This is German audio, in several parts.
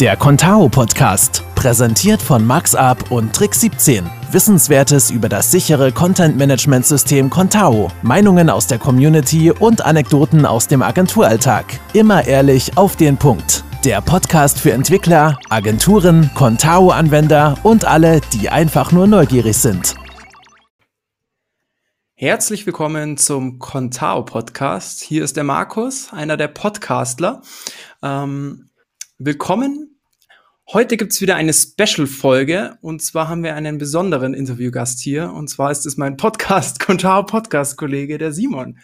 Der Contao Podcast, präsentiert von MaxUp und Trick 17. Wissenswertes über das sichere Content Management System Contao, Meinungen aus der Community und Anekdoten aus dem Agenturalltag. Immer ehrlich auf den Punkt. Der Podcast für Entwickler, Agenturen, Contao-Anwender und alle, die einfach nur neugierig sind. Herzlich willkommen zum Contao Podcast. Hier ist der Markus, einer der Podcastler. Ähm, willkommen. Heute gibt's wieder eine Special-Folge und zwar haben wir einen besonderen Interviewgast hier und zwar ist es mein Podcast, Contao Podcast-Kollege, der Simon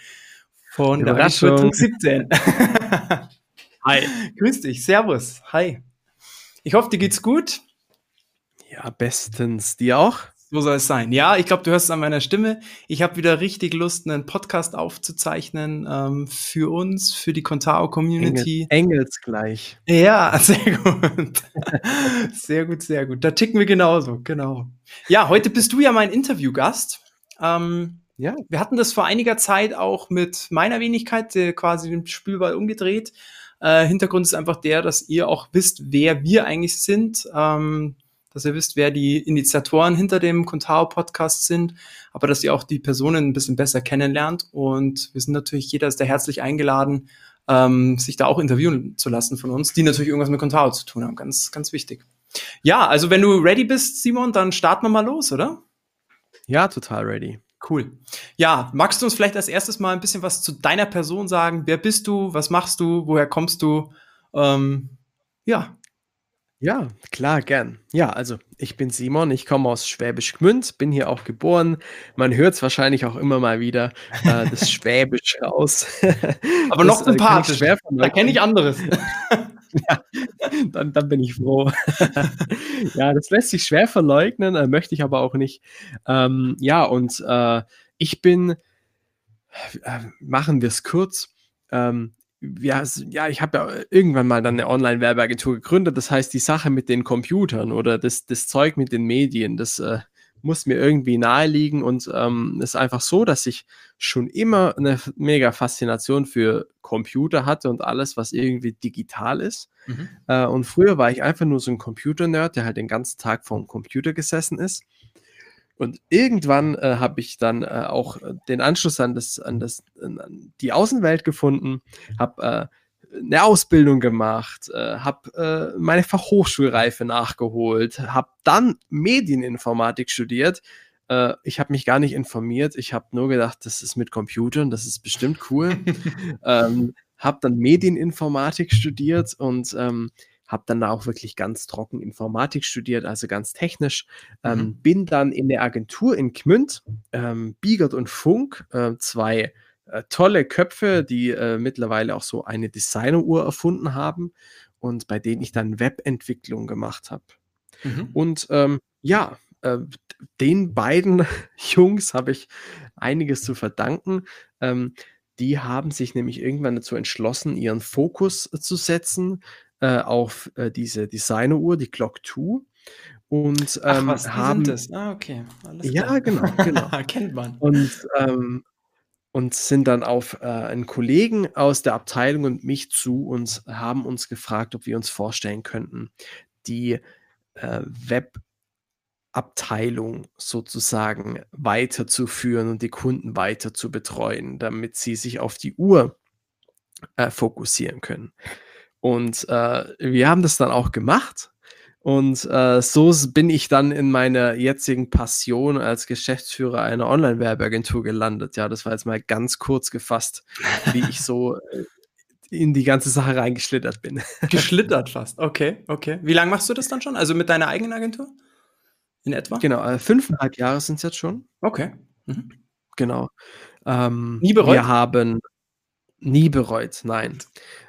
von der Agentur 17. Hi. Grüß dich, Servus. Hi. Ich hoffe, dir geht's gut. Ja, bestens. Dir auch? So soll es sein. Ja, ich glaube, du hörst es an meiner Stimme. Ich habe wieder richtig Lust, einen Podcast aufzuzeichnen ähm, für uns, für die Contao Community. Engel, Engelsgleich. Ja, sehr gut. sehr gut, sehr gut. Da ticken wir genauso, genau. Ja, heute bist du ja mein Interviewgast. Ähm, ja. Wir hatten das vor einiger Zeit auch mit meiner Wenigkeit, äh, quasi den Spielball umgedreht. Äh, Hintergrund ist einfach der, dass ihr auch wisst, wer wir eigentlich sind. Ähm, dass ihr wisst, wer die Initiatoren hinter dem Contao Podcast sind, aber dass ihr auch die Personen ein bisschen besser kennenlernt. Und wir sind natürlich, jeder ist da herzlich eingeladen, ähm, sich da auch interviewen zu lassen von uns, die natürlich irgendwas mit Contao zu tun haben. Ganz, ganz wichtig. Ja, also wenn du ready bist, Simon, dann starten wir mal los, oder? Ja, total ready. Cool. Ja, magst du uns vielleicht als erstes mal ein bisschen was zu deiner Person sagen? Wer bist du? Was machst du? Woher kommst du? Ähm, ja. Ja, klar, gern. Ja, also ich bin Simon, ich komme aus Schwäbisch Gmünd, bin hier auch geboren. Man hört es wahrscheinlich auch immer mal wieder, äh, das Schwäbisch raus. Aber noch sympathisch. Äh, da kenne ich anderes. ja, dann, dann bin ich froh. ja, das lässt sich schwer verleugnen, äh, möchte ich aber auch nicht. Ähm, ja, und äh, ich bin, äh, machen wir es kurz, ähm, ja, ja, ich habe ja irgendwann mal dann eine Online-Werbeagentur gegründet. Das heißt, die Sache mit den Computern oder das, das Zeug mit den Medien, das äh, muss mir irgendwie naheliegen und ähm, ist einfach so, dass ich schon immer eine mega Faszination für Computer hatte und alles, was irgendwie digital ist. Mhm. Äh, und früher war ich einfach nur so ein Computer-Nerd, der halt den ganzen Tag vor dem Computer gesessen ist. Und irgendwann äh, habe ich dann äh, auch den Anschluss an, das, an, das, an die Außenwelt gefunden, habe äh, eine Ausbildung gemacht, äh, habe äh, meine Fachhochschulreife nachgeholt, habe dann Medieninformatik studiert. Äh, ich habe mich gar nicht informiert, ich habe nur gedacht, das ist mit Computern, das ist bestimmt cool. ähm, habe dann Medieninformatik studiert und ähm, habe dann auch wirklich ganz trocken Informatik studiert, also ganz technisch. Ähm, mhm. bin dann in der Agentur in Gmünd, ähm, Biegert und Funk, äh, zwei äh, tolle Köpfe, die äh, mittlerweile auch so eine Designeruhr erfunden haben und bei denen ich dann Webentwicklung gemacht habe. Mhm. Und ähm, ja, äh, den beiden Jungs habe ich einiges zu verdanken. Ähm, die haben sich nämlich irgendwann dazu entschlossen, ihren Fokus zu setzen äh, auf äh, diese Designeruhr, die Clock 2. Und ähm, Ach, was, haben das? Ah, okay. Alles ja, genau, genau. Kennt man. Und, ähm, und sind dann auf äh, einen Kollegen aus der Abteilung und mich zu und haben uns gefragt, ob wir uns vorstellen könnten, die äh, Webabteilung sozusagen weiterzuführen und die Kunden weiter zu betreuen, damit sie sich auf die Uhr äh, fokussieren können. Und äh, wir haben das dann auch gemacht. Und äh, so bin ich dann in meiner jetzigen Passion als Geschäftsführer einer Online-Werbeagentur gelandet. Ja, das war jetzt mal ganz kurz gefasst, wie ich so äh, in die ganze Sache reingeschlittert bin. Geschlittert fast, okay, okay. Wie lange machst du das dann schon? Also mit deiner eigenen Agentur? In etwa? Genau, äh, fünfeinhalb Jahre sind es jetzt schon. Okay. Mhm. Genau. Ähm, Nie bereut? Wir haben nie bereut, nein.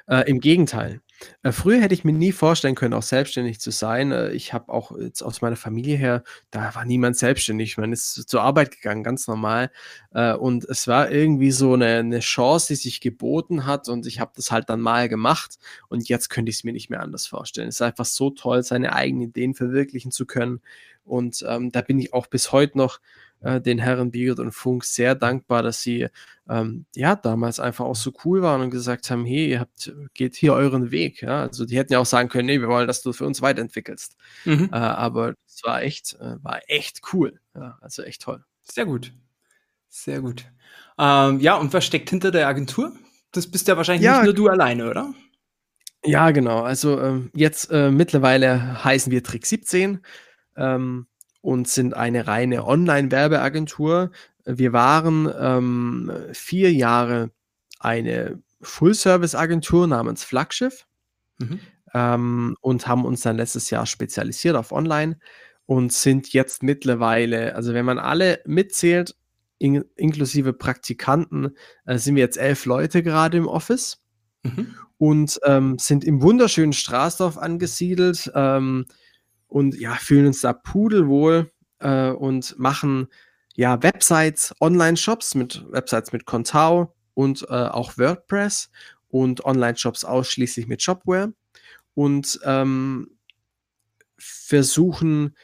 Äh, Im Gegenteil. Äh, früher hätte ich mir nie vorstellen können, auch selbstständig zu sein. Äh, ich habe auch jetzt aus meiner Familie her, da war niemand selbstständig. Man ist zur Arbeit gegangen, ganz normal. Äh, und es war irgendwie so eine, eine Chance, die sich geboten hat. Und ich habe das halt dann mal gemacht. Und jetzt könnte ich es mir nicht mehr anders vorstellen. Es ist einfach so toll, seine eigenen Ideen verwirklichen zu können. Und ähm, da bin ich auch bis heute noch äh, den Herren Biegert und Funk sehr dankbar, dass sie ähm, ja damals einfach auch so cool waren und gesagt haben, hey, ihr habt, geht hier euren Weg. Ja? Also die hätten ja auch sagen können, nee, wir wollen, dass du für uns weiterentwickelst. Mhm. Äh, aber es war echt, äh, war echt cool. Ja, also echt toll. Sehr gut. Sehr gut. Ähm, ja, und was steckt hinter der Agentur? Das bist ja wahrscheinlich ja, nicht nur du alleine, oder? Ja, genau. Also ähm, jetzt äh, mittlerweile heißen wir Trick 17 ähm, und sind eine reine Online-Werbeagentur. Wir waren ähm, vier Jahre eine Full-Service-Agentur namens Flaggschiff mhm. ähm, und haben uns dann letztes Jahr spezialisiert auf Online und sind jetzt mittlerweile, also wenn man alle mitzählt, in, inklusive Praktikanten, äh, sind wir jetzt elf Leute gerade im Office mhm. und ähm, sind im wunderschönen Straßdorf angesiedelt ähm, und ja, fühlen uns da pudelwohl äh, und machen ja Websites, Online-Shops mit Websites mit Contao und äh, auch WordPress und Online-Shops ausschließlich mit Shopware und ähm, versuchen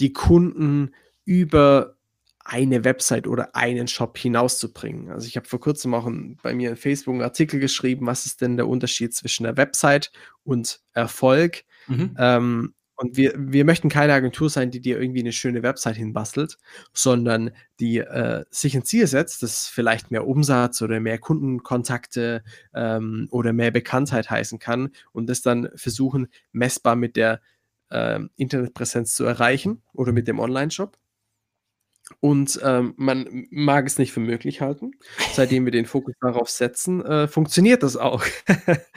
die Kunden über eine Website oder einen Shop hinauszubringen. Also ich habe vor kurzem auch ein, bei mir in Facebook einen Artikel geschrieben, was ist denn der Unterschied zwischen der Website und Erfolg. Mhm. Ähm, und wir, wir möchten keine Agentur sein, die dir irgendwie eine schöne Website hinbastelt, sondern die äh, sich ein Ziel setzt, das vielleicht mehr Umsatz oder mehr Kundenkontakte ähm, oder mehr Bekanntheit heißen kann und das dann versuchen, messbar mit der äh, Internetpräsenz zu erreichen oder mit dem Online-Shop. Und ähm, man mag es nicht für möglich halten. Seitdem wir den Fokus darauf setzen, äh, funktioniert das auch.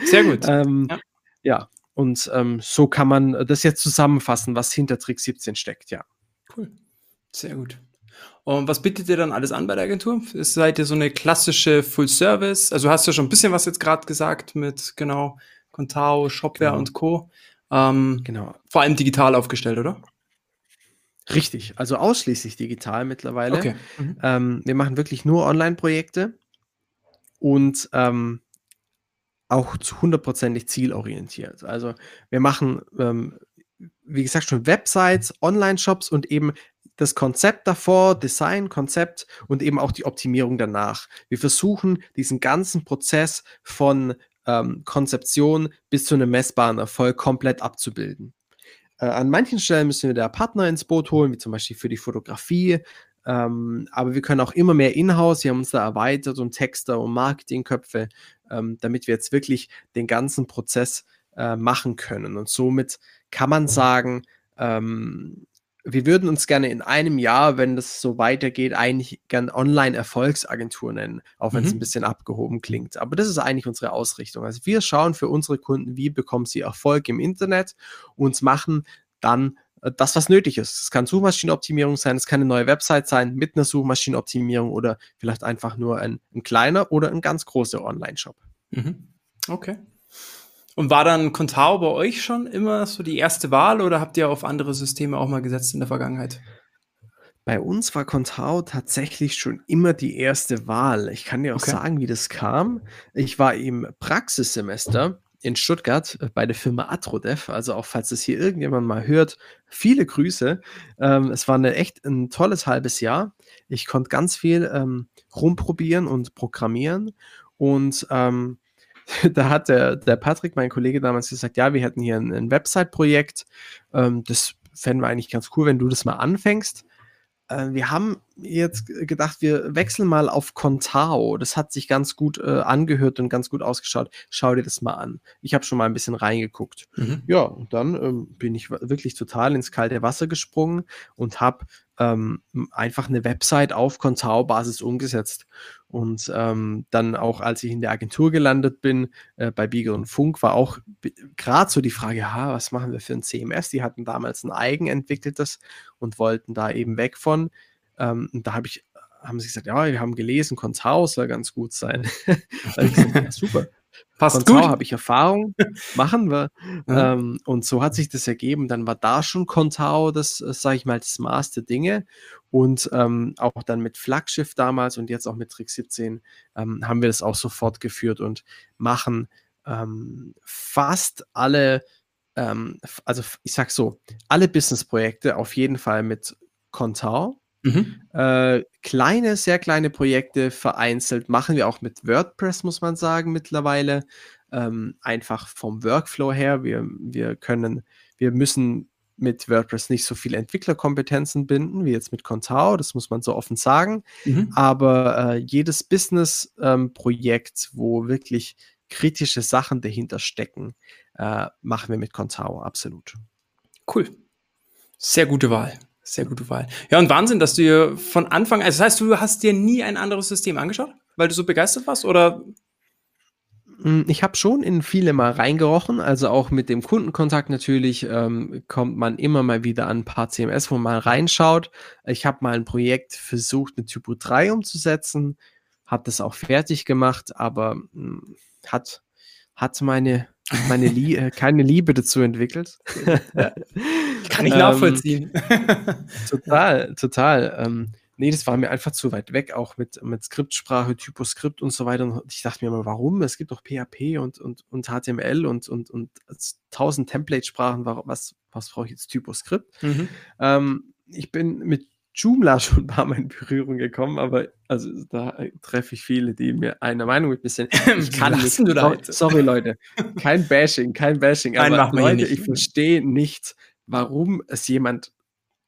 Sehr gut. ähm, ja. ja. Und ähm, so kann man das jetzt zusammenfassen, was hinter Trick 17 steckt, ja. Cool. Sehr gut. Und was bietet ihr dann alles an bei der Agentur? Seid ihr so eine klassische Full Service? Also hast du schon ein bisschen was jetzt gerade gesagt mit genau Contao, Shopware genau. und Co. Ähm, genau. Vor allem digital aufgestellt, oder? Richtig, also ausschließlich digital mittlerweile. Okay. Mhm. Ähm, wir machen wirklich nur Online-Projekte und ähm, auch zu hundertprozentig zielorientiert. Also wir machen, ähm, wie gesagt, schon Websites, Online-Shops und eben das Konzept davor, Design, Konzept und eben auch die Optimierung danach. Wir versuchen diesen ganzen Prozess von ähm, Konzeption bis zu einem messbaren Erfolg komplett abzubilden. Äh, an manchen Stellen müssen wir da Partner ins Boot holen, wie zum Beispiel für die Fotografie. Ähm, aber wir können auch immer mehr in-house. Wir haben uns da erweitert um Texter und Marketingköpfe, ähm, damit wir jetzt wirklich den ganzen Prozess äh, machen können. Und somit kann man sagen, ähm, wir würden uns gerne in einem Jahr, wenn das so weitergeht, eigentlich gern Online-Erfolgsagentur nennen, auch wenn es mhm. ein bisschen abgehoben klingt. Aber das ist eigentlich unsere Ausrichtung. Also wir schauen für unsere Kunden, wie bekommen sie Erfolg im Internet und machen dann das, was nötig ist. Es kann Suchmaschinenoptimierung sein, es kann eine neue Website sein mit einer Suchmaschinenoptimierung oder vielleicht einfach nur ein, ein kleiner oder ein ganz großer Online-Shop. Mhm. Okay. Und war dann Contao bei euch schon immer so die erste Wahl oder habt ihr auf andere Systeme auch mal gesetzt in der Vergangenheit? Bei uns war Contao tatsächlich schon immer die erste Wahl. Ich kann dir auch okay. sagen, wie das kam. Ich war im Praxissemester in Stuttgart äh, bei der Firma Atrodev. Also auch falls es hier irgendjemand mal hört, viele Grüße. Ähm, es war eine echt ein tolles halbes Jahr. Ich konnte ganz viel ähm, rumprobieren und programmieren und ähm, da hat der, der Patrick, mein Kollege, damals gesagt, ja, wir hätten hier ein, ein Website-Projekt. Ähm, das fänden wir eigentlich ganz cool, wenn du das mal anfängst. Äh, wir haben jetzt gedacht, wir wechseln mal auf Contao. Das hat sich ganz gut äh, angehört und ganz gut ausgeschaut. Schau dir das mal an. Ich habe schon mal ein bisschen reingeguckt. Mhm. Ja, und dann ähm, bin ich wirklich total ins kalte Wasser gesprungen und habe ähm, einfach eine Website auf Contao-Basis umgesetzt. Und ähm, dann auch, als ich in der Agentur gelandet bin, äh, bei Beagle und Funk, war auch gerade so die Frage, ha, was machen wir für ein CMS? Die hatten damals ein eigen entwickeltes und wollten da eben weg von. Ähm, und da habe ich, haben sie gesagt, ja, wir haben gelesen, Contao soll ganz gut sein. da ich gesagt, ja, super. Passt Von gut. habe ich Erfahrung, machen wir. Ja. Ähm, und so hat sich das ergeben. Dann war da schon Contao, das, äh, sage ich mal, das Maß der Dinge. Und ähm, auch dann mit Flaggschiff damals und jetzt auch mit Trick 17 ähm, haben wir das auch so fortgeführt und machen ähm, fast alle, ähm, also ich sag so, alle Businessprojekte auf jeden Fall mit Contao Mhm. Äh, kleine, sehr kleine Projekte vereinzelt machen wir auch mit WordPress, muss man sagen, mittlerweile. Ähm, einfach vom Workflow her. Wir, wir können, wir müssen mit WordPress nicht so viele Entwicklerkompetenzen binden wie jetzt mit Contao, das muss man so offen sagen. Mhm. Aber äh, jedes Business-Projekt, ähm, wo wirklich kritische Sachen dahinter stecken, äh, machen wir mit Contao, absolut. Cool. Sehr gute Wahl. Sehr gute Wahl. Ja, und Wahnsinn, dass du dir von Anfang, also das heißt, du hast dir nie ein anderes System angeschaut, weil du so begeistert warst, oder hm, ich habe schon in viele mal reingerochen, also auch mit dem Kundenkontakt natürlich ähm, kommt man immer mal wieder an ein paar CMS, wo man reinschaut. Ich habe mal ein Projekt versucht mit Typo 3 umzusetzen, habe das auch fertig gemacht, aber mh, hm, hat, hat meine, meine Lie äh, keine Liebe dazu entwickelt. Kann ich nachvollziehen. ähm, total, total. Ähm, nee, das war mir einfach zu weit weg, auch mit, mit Skriptsprache, Typoskript und so weiter. Und ich dachte mir immer, warum? Es gibt doch PHP und, und, und HTML und, und, und tausend Template-Sprachen. Was, was brauche ich jetzt Typoskript? Mhm. Ähm, ich bin mit Joomla schon ein paar Mal in Berührung gekommen, aber also da treffe ich viele, die mir einer Meinung mit sind. Ich kann nicht. Du da sorry, sorry, Leute. Kein Bashing, kein Bashing. Nein, aber Leute, ich verstehe nicht, warum es jemand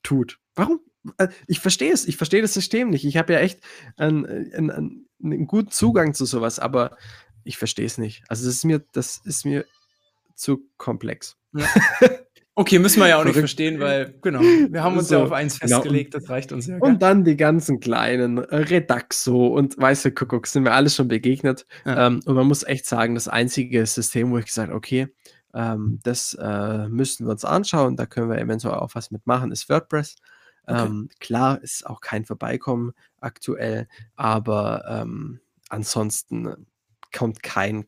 tut. Warum? Äh, ich verstehe es, ich verstehe das System nicht. Ich habe ja echt einen, einen, einen, einen, guten Zugang zu sowas, aber ich verstehe es nicht. Also das ist mir, das ist mir zu komplex. Ja. Okay, müssen wir ja auch nicht verstehen, weil, genau, wir haben uns so, ja auf eins genau. festgelegt, genau. das reicht uns ja. Und dann die ganzen kleinen äh, Redaxo und weiße Kuckuck sind mir alles schon begegnet. Ja. Ähm, und man muss echt sagen, das einzige System, wo ich gesagt habe, okay, ähm, das äh, müssen wir uns anschauen, da können wir eventuell auch was mitmachen, ist WordPress. Okay. Ähm, klar ist auch kein Vorbeikommen aktuell, aber ähm, ansonsten kommt kein,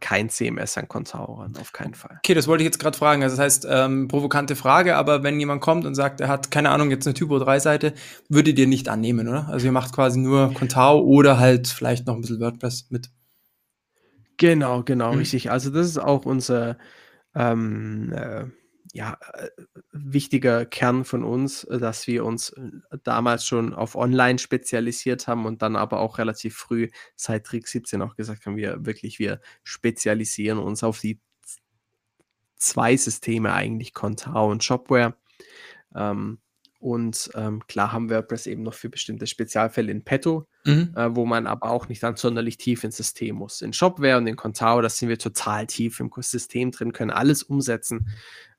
kein CMS an Contao ran, auf keinen Fall. Okay, das wollte ich jetzt gerade fragen. Also das heißt, ähm, provokante Frage, aber wenn jemand kommt und sagt, er hat, keine Ahnung, jetzt eine Typo 3-Seite, würdet ihr nicht annehmen, oder? Also ihr macht quasi nur Contao oder halt vielleicht noch ein bisschen WordPress mit. Genau, genau, mhm. richtig. Also das ist auch unser ähm, äh, ja, äh, wichtiger Kern von uns, äh, dass wir uns äh, damals schon auf Online spezialisiert haben und dann aber auch relativ früh seit Trick 17 auch gesagt haben, wir wirklich, wir spezialisieren uns auf die zwei Systeme eigentlich, Contao und Shopware. Ähm, und ähm, klar haben WordPress eben noch für bestimmte Spezialfälle in petto, mhm. äh, wo man aber auch nicht dann sonderlich tief ins System muss. In Shopware und in Contao, da sind wir total tief im System drin, können alles umsetzen.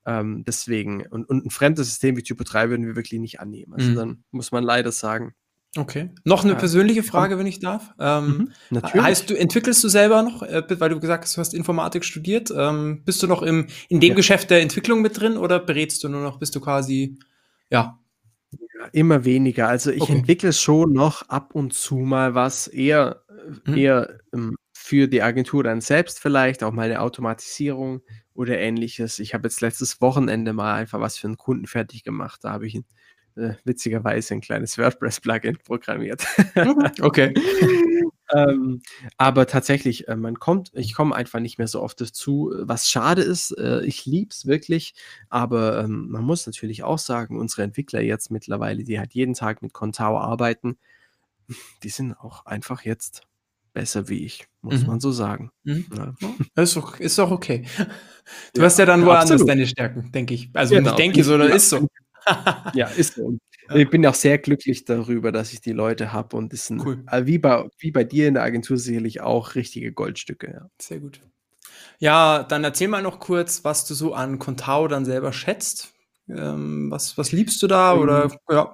Ähm, deswegen, und, und ein fremdes System wie Typo 3 würden wir wirklich nicht annehmen. Also mhm. dann muss man leider sagen. Okay. Noch eine persönliche Frage, wenn ich darf. Ähm, mhm, heißt du, entwickelst du selber noch, äh, weil du gesagt hast, du hast Informatik studiert, ähm, bist du noch im, in dem ja. Geschäft der Entwicklung mit drin oder berätst du nur noch, bist du quasi, ja? Immer weniger. Also ich okay. entwickle schon noch ab und zu mal was, eher, mhm. eher ähm, für die Agentur dann selbst vielleicht, auch mal eine Automatisierung oder ähnliches. Ich habe jetzt letztes Wochenende mal einfach was für einen Kunden fertig gemacht. Da habe ich ein, äh, witzigerweise ein kleines WordPress-Plugin programmiert. Mhm, okay. ähm, aber tatsächlich, äh, man kommt, ich komme einfach nicht mehr so oft dazu, was schade ist. Äh, ich liebe es wirklich, aber ähm, man muss natürlich auch sagen, unsere Entwickler jetzt mittlerweile, die halt jeden Tag mit Contao arbeiten, die sind auch einfach jetzt besser wie ich, muss mhm. man so sagen. Mhm. Ja. ist, doch, ist doch okay. Du ja, hast ja dann woanders absolut. deine Stärken, denke ich. Also genau. ich denke, sondern ja. ist so. Ja, ist so. Ich bin auch sehr glücklich darüber, dass ich die Leute habe und es sind cool. Äh, wie, bei, wie bei dir in der Agentur sicherlich auch richtige Goldstücke. Ja. Sehr gut. Ja, dann erzähl mal noch kurz, was du so an Contao dann selber schätzt. Ähm, was, was liebst du da? Oder mhm. ja,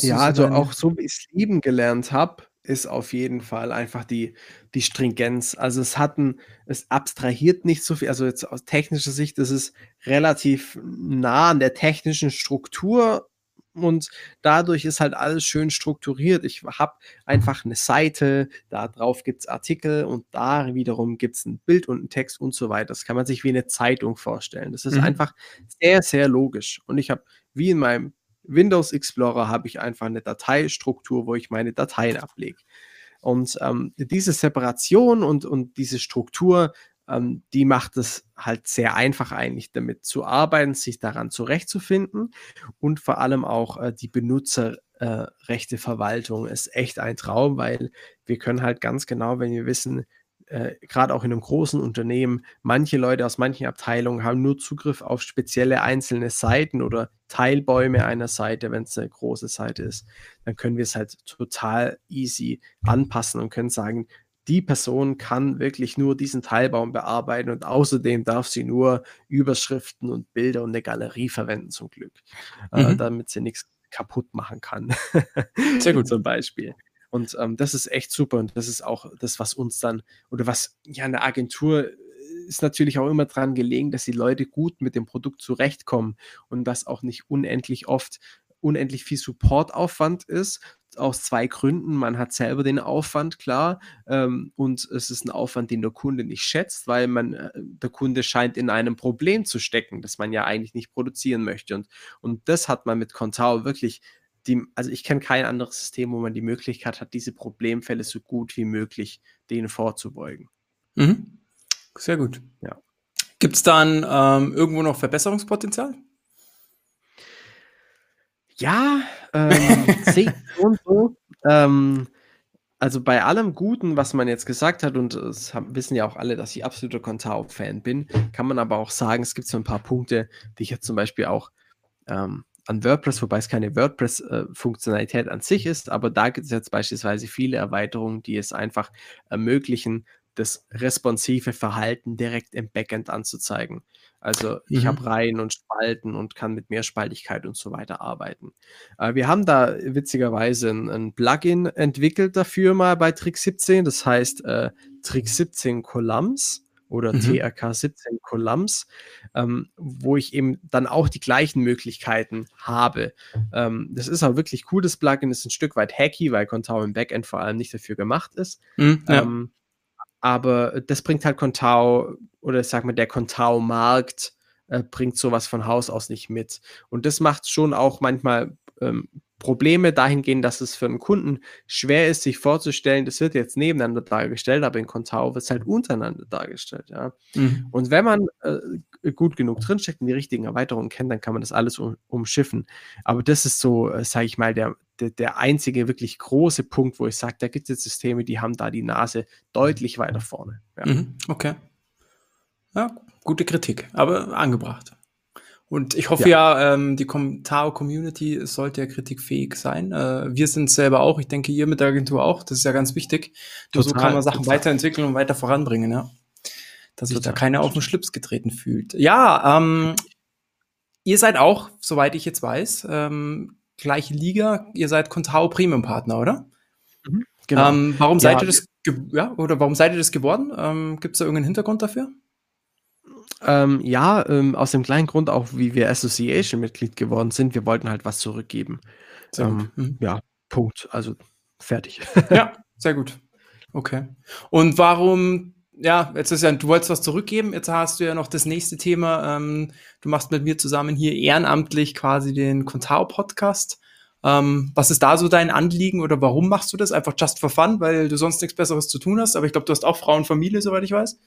ja also auch so, wie ich es lieben gelernt habe, ist auf jeden Fall einfach die, die Stringenz. Also es hat ein, es abstrahiert nicht so viel, also jetzt aus technischer Sicht ist es relativ nah an der technischen Struktur und dadurch ist halt alles schön strukturiert. Ich habe einfach eine Seite, da drauf gibt es Artikel und da wiederum gibt es ein Bild und einen Text und so weiter. Das kann man sich wie eine Zeitung vorstellen. Das ist mhm. einfach sehr, sehr logisch. Und ich habe wie in meinem Windows Explorer habe ich einfach eine Dateistruktur, wo ich meine Dateien ablege. Und ähm, diese Separation und, und diese Struktur, ähm, die macht es halt sehr einfach eigentlich damit zu arbeiten, sich daran zurechtzufinden und vor allem auch äh, die Benutzer äh, ist echt ein Traum, weil wir können halt ganz genau, wenn wir wissen, äh, gerade auch in einem großen Unternehmen, manche Leute aus manchen Abteilungen haben nur Zugriff auf spezielle einzelne Seiten oder Teilbäume einer Seite, wenn es eine große Seite ist, dann können wir es halt total easy anpassen und können sagen, die Person kann wirklich nur diesen Teilbaum bearbeiten und außerdem darf sie nur Überschriften und Bilder und eine Galerie verwenden zum Glück, äh, mhm. äh, damit sie nichts kaputt machen kann. Sehr gut zum Beispiel. Und ähm, das ist echt super und das ist auch das, was uns dann oder was ja eine Agentur ist natürlich auch immer daran gelegen, dass die Leute gut mit dem Produkt zurechtkommen und das auch nicht unendlich oft unendlich viel Supportaufwand ist, aus zwei Gründen. Man hat selber den Aufwand, klar, ähm, und es ist ein Aufwand, den der Kunde nicht schätzt, weil man, äh, der Kunde scheint in einem Problem zu stecken, das man ja eigentlich nicht produzieren möchte. Und, und das hat man mit Contao wirklich, die, also ich kenne kein anderes System, wo man die Möglichkeit hat, diese Problemfälle so gut wie möglich denen vorzubeugen. Mhm. Sehr gut. Ja. Gibt es dann ähm, irgendwo noch Verbesserungspotenzial? Ja, ähm, sehe und so. Ähm, also bei allem Guten, was man jetzt gesagt hat, und es haben, wissen ja auch alle, dass ich absoluter Contao-Fan bin, kann man aber auch sagen, es gibt so ein paar Punkte, die ich jetzt zum Beispiel auch ähm, an WordPress, wobei es keine WordPress-Funktionalität an sich ist, aber da gibt es jetzt beispielsweise viele Erweiterungen, die es einfach ermöglichen, das responsive Verhalten direkt im Backend anzuzeigen. Also ich mhm. habe Reihen und Spalten und kann mit Mehrspaltigkeit und so weiter arbeiten. Äh, wir haben da witzigerweise ein, ein, Plugin entwickelt dafür mal bei Trick 17, das heißt äh, Trick 17 Columns oder mhm. TRK 17 Columns, ähm, wo ich eben dann auch die gleichen Möglichkeiten habe. Ähm, das ist auch wirklich cool, das Plugin ist ein Stück weit hacky, weil Contao im Backend vor allem nicht dafür gemacht ist. Mhm, ja. ähm, aber das bringt halt Contao oder sag mal der Contao-Markt äh, bringt sowas von Haus aus nicht mit. Und das macht schon auch manchmal ähm, Probleme dahingehend, dass es für einen Kunden schwer ist, sich vorzustellen, das wird jetzt nebeneinander dargestellt, aber in Contao wird es halt untereinander dargestellt. Ja? Mhm. Und wenn man äh, gut genug drinsteckt und die richtigen Erweiterungen kennt, dann kann man das alles um, umschiffen. Aber das ist so, äh, sage ich mal, der, der, der einzige wirklich große Punkt, wo ich sage, da gibt es Systeme, die haben da die Nase deutlich weiter vorne. Ja. Mhm, okay. Ja, gute Kritik, aber angebracht. Und ich hoffe ja, ja ähm, die Tao-Community sollte ja kritikfähig sein. Äh, wir sind selber auch, ich denke, ihr mit der Agentur auch. Das ist ja ganz wichtig. Total, so kann man Sachen total. weiterentwickeln und weiter voranbringen, ja. Dass sich da keiner auf den Schlips getreten fühlt. Ja, ähm, ihr seid auch, soweit ich jetzt weiß, ähm, gleiche Liga, ihr seid Contao Premium Partner, oder? Mhm, genau. Ähm, warum ja, seid ihr das, ja, oder warum seid ihr das geworden? Ähm, Gibt es da irgendeinen Hintergrund dafür? Ähm, ja, ähm, aus dem kleinen Grund auch, wie wir Association-Mitglied geworden sind. Wir wollten halt was zurückgeben. Ähm, mhm. Ja, Punkt. Also fertig. ja, sehr gut. Okay. Und warum ja, jetzt ist ja, du wolltest was zurückgeben, jetzt hast du ja noch das nächste Thema. Ähm, du machst mit mir zusammen hier ehrenamtlich quasi den Contao-Podcast. Ähm, was ist da so dein Anliegen oder warum machst du das? Einfach just for fun, weil du sonst nichts Besseres zu tun hast. Aber ich glaube, du hast auch Frau und Familie, soweit ich weiß.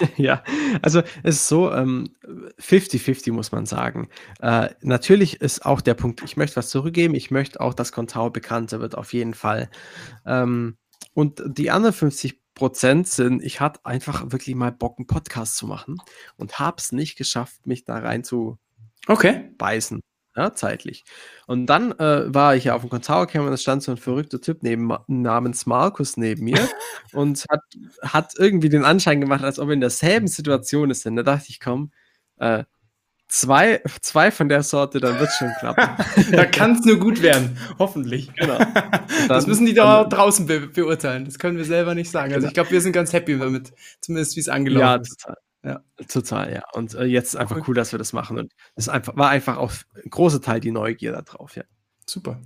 Ja, also es ist so, 50-50 ähm, muss man sagen. Äh, natürlich ist auch der Punkt, ich möchte was zurückgeben, ich möchte auch, dass Contao bekannter wird, auf jeden Fall. Ähm, und die anderen 50 Prozent sind, ich hatte einfach wirklich mal Bock, einen Podcast zu machen und habe es nicht geschafft, mich da rein zu okay. beißen. Ja, zeitlich. Und dann äh, war ich ja auf dem Konzertcamp und es stand so ein verrückter Typ neben, namens Markus neben mir und hat, hat irgendwie den Anschein gemacht, als ob er in derselben Situation ist. Und da dachte ich, komm, äh, Zwei, zwei von der Sorte, dann wird es schon klappen. da kann es nur gut werden, hoffentlich. Genau. Dann, das müssen die da draußen be beurteilen. Das können wir selber nicht sagen. Also ich glaube, wir sind ganz happy damit, zumindest wie es angelaufen ja, ist. Total. Ja, total, ja. Und äh, jetzt einfach cool. cool, dass wir das machen. Und es einfach, war einfach auch ein großer Teil die Neugier da drauf, ja. Super.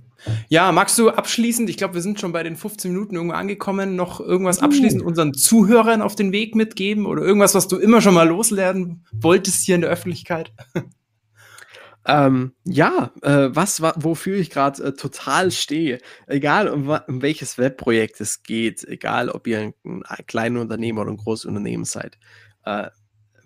Ja, magst du abschließend, ich glaube, wir sind schon bei den 15 Minuten irgendwo angekommen, noch irgendwas uh. abschließend unseren Zuhörern auf den Weg mitgeben oder irgendwas, was du immer schon mal loslernen wolltest hier in der Öffentlichkeit? Ähm, ja, äh, was, wofür ich gerade äh, total stehe, egal um, um, welches Webprojekt es geht, egal ob ihr ein, ein kleines Unternehmen oder ein großes Unternehmen seid. Äh,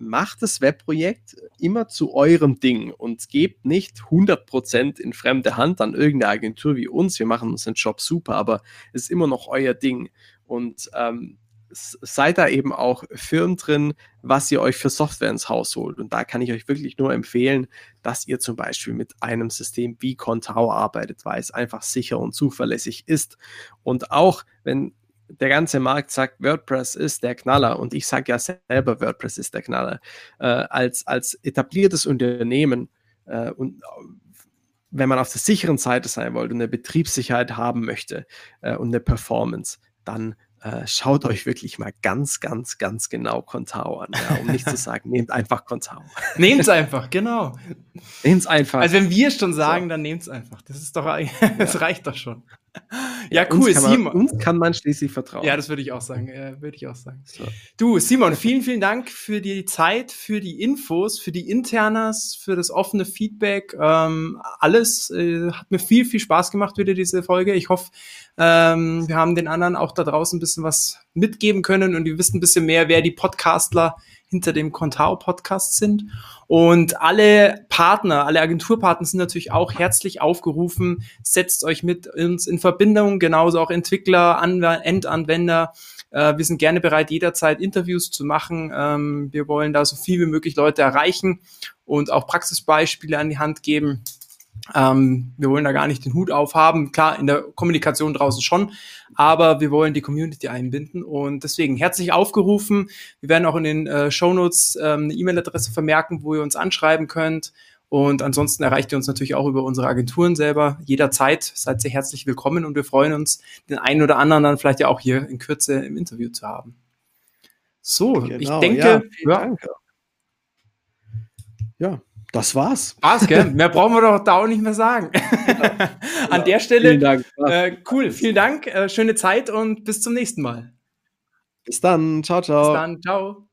macht das Webprojekt immer zu eurem Ding und gebt nicht 100% in fremde Hand an irgendeine Agentur wie uns. Wir machen unseren Job super, aber es ist immer noch euer Ding. Und ähm, seid da eben auch firm drin, was ihr euch für Software ins Haus holt. Und da kann ich euch wirklich nur empfehlen, dass ihr zum Beispiel mit einem System wie Contao arbeitet, weil es einfach sicher und zuverlässig ist. Und auch wenn der ganze Markt sagt, WordPress ist der Knaller und ich sage ja selber, WordPress ist der Knaller, äh, als, als etabliertes Unternehmen äh, und wenn man auf der sicheren Seite sein wollte und eine Betriebssicherheit haben möchte äh, und eine Performance, dann äh, schaut euch wirklich mal ganz, ganz, ganz genau Contao an, ja, um nicht zu sagen, nehmt einfach Contao. Nehmt es einfach, genau. Nehmt es einfach. Also wenn wir schon sagen, so. dann nehmt es einfach. Das ist doch, das ja. reicht doch schon. Ja, cool, uns Simon. Man, uns kann man schließlich vertrauen. Ja, das würde ich auch sagen. Äh, würde ich auch sagen. So. Du, Simon, vielen, vielen Dank für die Zeit, für die Infos, für die Internas, für das offene Feedback. Ähm, alles äh, hat mir viel, viel Spaß gemacht wieder diese Folge. Ich hoffe, ähm, wir haben den anderen auch da draußen ein bisschen was mitgeben können und die wissen ein bisschen mehr, wer die Podcastler hinter dem Contao Podcast sind. Und alle Partner, alle Agenturpartner sind natürlich auch herzlich aufgerufen. Setzt euch mit uns in Verbindung, genauso auch Entwickler, Anw Endanwender. Äh, wir sind gerne bereit, jederzeit Interviews zu machen. Ähm, wir wollen da so viel wie möglich Leute erreichen und auch Praxisbeispiele an die Hand geben. Ähm, wir wollen da gar nicht den Hut aufhaben. Klar, in der Kommunikation draußen schon, aber wir wollen die Community einbinden und deswegen herzlich aufgerufen. Wir werden auch in den äh, Shownotes ähm, eine E-Mail-Adresse vermerken, wo ihr uns anschreiben könnt. Und ansonsten erreicht ihr uns natürlich auch über unsere Agenturen selber jederzeit. Seid sehr herzlich willkommen und wir freuen uns, den einen oder anderen dann vielleicht ja auch hier in Kürze im Interview zu haben. So, genau, ich denke, ja, ja, ja, das war's. War's, gell? Mehr brauchen wir doch da auch nicht mehr sagen. An ja, der Stelle, vielen Dank. Äh, cool, vielen Dank, äh, schöne Zeit und bis zum nächsten Mal. Bis dann, ciao, ciao. Bis dann, ciao.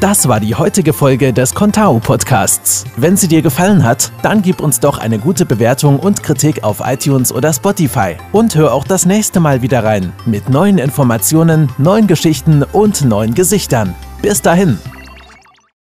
Das war die heutige Folge des Contao Podcasts. Wenn sie dir gefallen hat, dann gib uns doch eine gute Bewertung und Kritik auf iTunes oder Spotify. Und hör auch das nächste Mal wieder rein mit neuen Informationen, neuen Geschichten und neuen Gesichtern. Bis dahin.